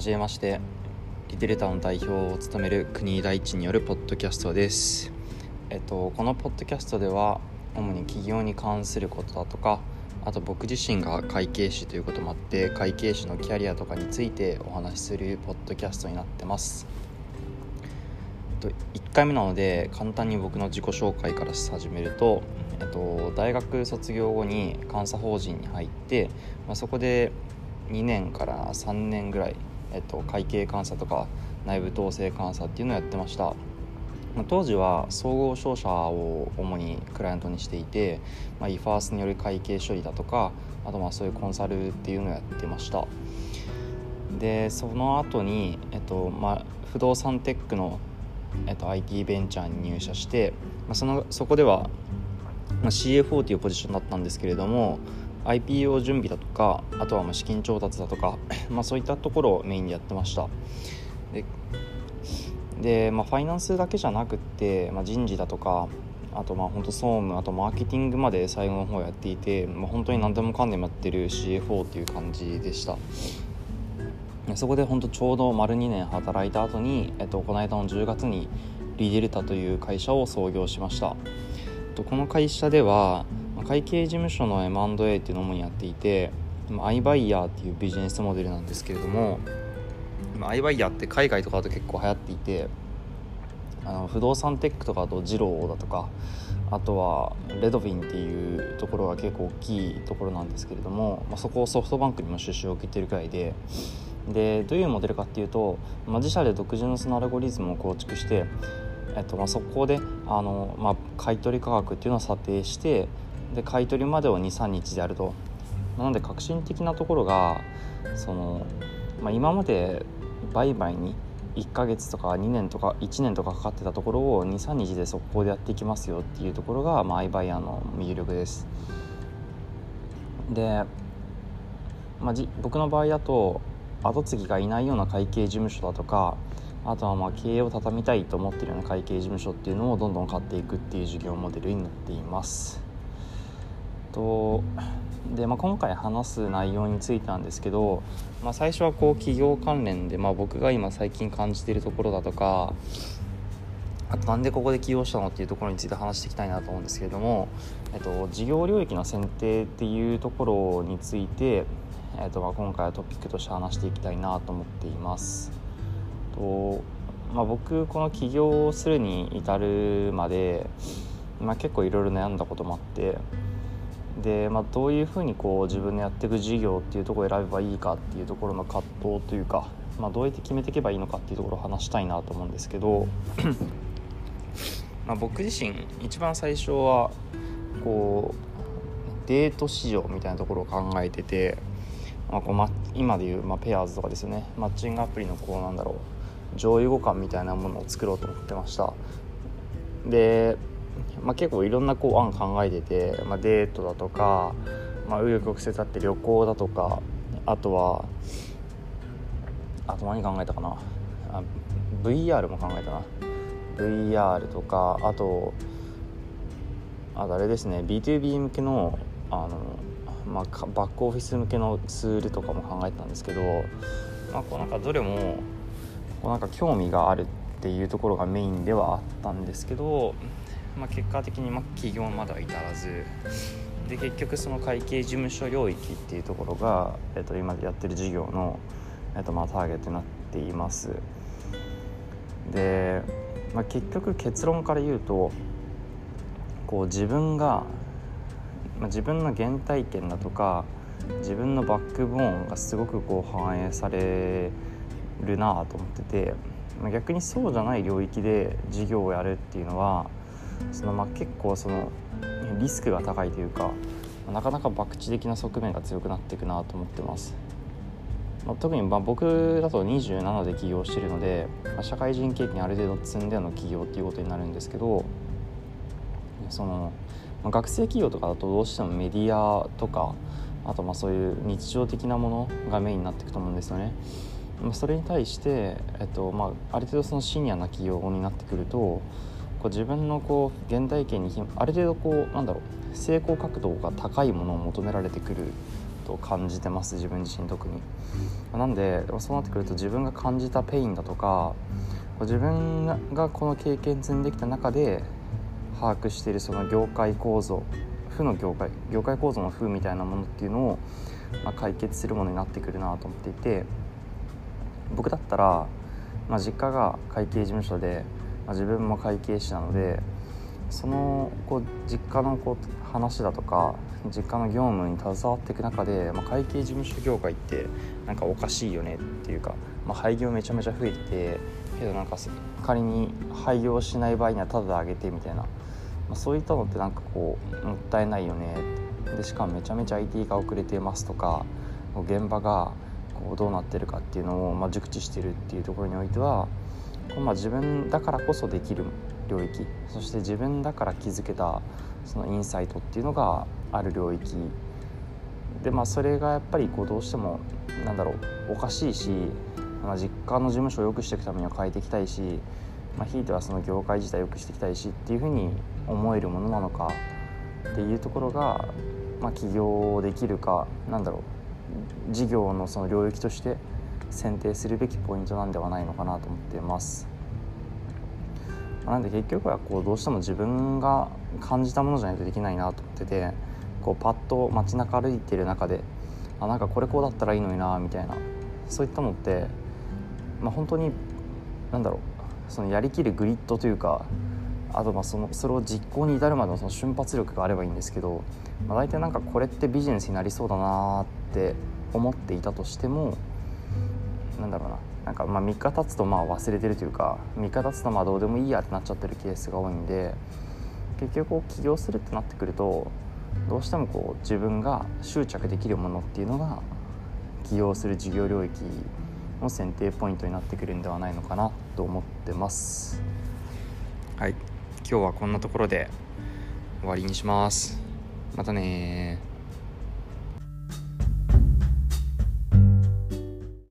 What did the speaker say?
はじめまして。リテレタの代表を務める国大地によるポッドキャストです。えっとこのポッドキャストでは主に企業に関することだとかあと僕自身が会計士ということもあって会計士のキャリアとかについてお話しするポッドキャストになってます。と1回目なので簡単に僕の自己紹介から始めると、えっと、大学卒業後に監査法人に入って、まあ、そこで2年から3年ぐらい、えっと、会計監査とか内部統制監査っていうのをやってました。当時は総合商社を主にクライアントにしていて、まあ、イファースによる会計処理だとかあとまあそういうコンサルっていうのをやってました。でその後にえっとまあ不動産テックの、えっと、IT ベンチャーに入社して、まあ、そのそこでは、まあ、CFO というポジションだったんですけれども IPO 準備だとかあとはまあ資金調達だとか、まあ、そういったところをメインでやってました。でで、まあ、ファイナンスだけじゃなくって、まあ、人事だとかあとまあ本当総務あとマーケティングまで最後の方やっていて、まあ、本当に何でもかんでもやってる CFO っていう感じでした。そこで本当ちょうど丸2年働いた後に、えっと、この間の10月にリデルタという会社を創業しました。この会社では会計事務所の M&A っていうのを主にやっていてアイバイヤーっていうビジネスモデルなんですけれどもアイバイヤーって海外とかだと結構流行っていてあの不動産テックとかだとジローだとかあとはレドフィンっていうところが結構大きいところなんですけれども、まあ、そこをソフトバンクにも出資を受けてるくらいででどういうモデルかっていうと、まあ、自社で独自のそのアルゴリズムを構築して、えっとまあ、そこであの、まあ、買取価格っていうのを査定してで買い取りまでを23日であると。なので革新的なところがその、まあ、今まで売買に1ヶ月とか2年とか1年とかかかってたところを23日で速攻でやっていきますよっていうところが、まあ、iBuyer の魅力です。で、まあ、じ僕の場合だと後継ぎがいないような会計事務所だとかあとはまあ経営を畳みたいと思ってるような会計事務所っていうのをどんどん買っていくっていう事業モデルになっています。とで、まあ、今回話す内容についてなんですけど、まあ、最初はこう企業関連で、まあ、僕が今最近感じているところだとかあとなんでここで起業したのっていうところについて話していきたいなと思うんですけれども、えっと、事業領域の選定っていうところについて、えっと、まあ今回はトピックとして話していきたいなと思っています。とまあ、僕この起業するに至るまで、まあ、結構いろいろ悩んだこともあってで、まあ、どういうふうにこう自分でやっていく事業っていうところを選べばいいかっていうところの葛藤というか、まあ、どうやって決めていけばいいのかっていうところを話したいなと思うんですけど まあ僕自身一番最初はこうデート市場みたいなところを考えてて、まあ、こうま今でいう、まあ、ペアーズとかですよね。マッチングアプリのこうなんだろう上位互換みたいなものを作ろうと思ってました。でまあ、結構いろんなこう案考えてて、まあ、デートだとか紆余、まあ、曲折あって旅行だとかあとはあと何考えたかな。あ VR も考えたな。VR とかあとあとあれですね B2B 向けのあの、まあ、バックオフィス向けのツールとかも考えてたんですけど、まあ、こうなんかどれもこうなんか興味があるっていうところがメインではあったんですけどまあ、結果的にま企業までは至らず。で結局その会計事務所領域っていうところが、えっと、今やってる事業の、えっと、まあターゲットになっています。で、まあ、結局結論から言うとこう自分が、まあ、自分の原体験だとか自分のバックボーンがすごくこう反映されるなと思ってて、まあ、逆にそうじゃない領域で事業をやるっていうのはそのまあ結構そのリスクが高いというかなかなか博打的な側面が強くなっていくなと思ってます。まあ、特にまあ僕だと27で起業してるので、まあ、社会人経験ある程度積んでの起業っていうことになるんですけどその、まあ、学生企業とかだとどうしてもメディアとかあとまあそういう日常的なものがメインになっていくと思うんですよね。まあ、それに対して、えっとまあ、ある程度そのシニアな企業になってくるとこう自分のこう原体験にある程度こうなんだろう成功確度が高いものを求められてくると感じてます自分自身特に。なんでそうなってくると自分が感じた pain だとか自分がこの経験積んできた中で把握しているその業界構造負の業界業界構造の負みたいなものっていうのを、まあ、解決するものになってくるなと思っていて僕だったら、まあ、実家が会計事務所で、まあ、自分も会計士なのでそのこう実家のこう話だとか実家の業務に携わっていく中で、まあ、会計事務所業界ってなんかおかしいよねっていうか、まあ、廃業めちゃめちゃ増えてけどなんか仮に廃業しない場合にはタダであげてみたいな、まあ、そういったのってなんかこうもったいないよね。でしかもめちゃめちゃ IT が遅れてますとか現場がこうどうなってるかっていうのを、まあ、熟知してるっていうところにおいてはま、自分だからこそできる領域そして自分だから気づけたそのインサイトっていうのがある領域。でまあそれがやっぱりこうどうしてもなんだろうおかしいしまあ、実家の事務所を良くしていくためには変えていきたいし、まあ、ひいてはその業界自体良くしていきたいしっていうふうに思えるものなのかっていうところが、まあ、起業できるかなんだろう事業のその領域として選定するべきポイントなんではないのかなと思っています。なんで結局はこうどうしても自分が感じたものじゃないとできないなと思っててこうパッと街中歩いてる中であなんかこれこうだったらいいのになみたいなそういったのってまあ、本当に何だろうそのやりきるグリッドというかあとまあそのそれを実行に至るまでのその瞬発力があればいいんですけど、まあ、大体なんかこれってビジネスになりそうだなって思っていたとしてもなんだろうな。なんかま3日経つとまあ忘れてるというか3日経つとまあどうでもいいやってなっちゃってるケースが多いんで結局起業するってなってくるとどうしてもこう自分が執着できるものっていうのが起業する事業領域の選定ポイントになってくるんではないのかなと思ってます。はい。今日はこんなところで終わりにします。またね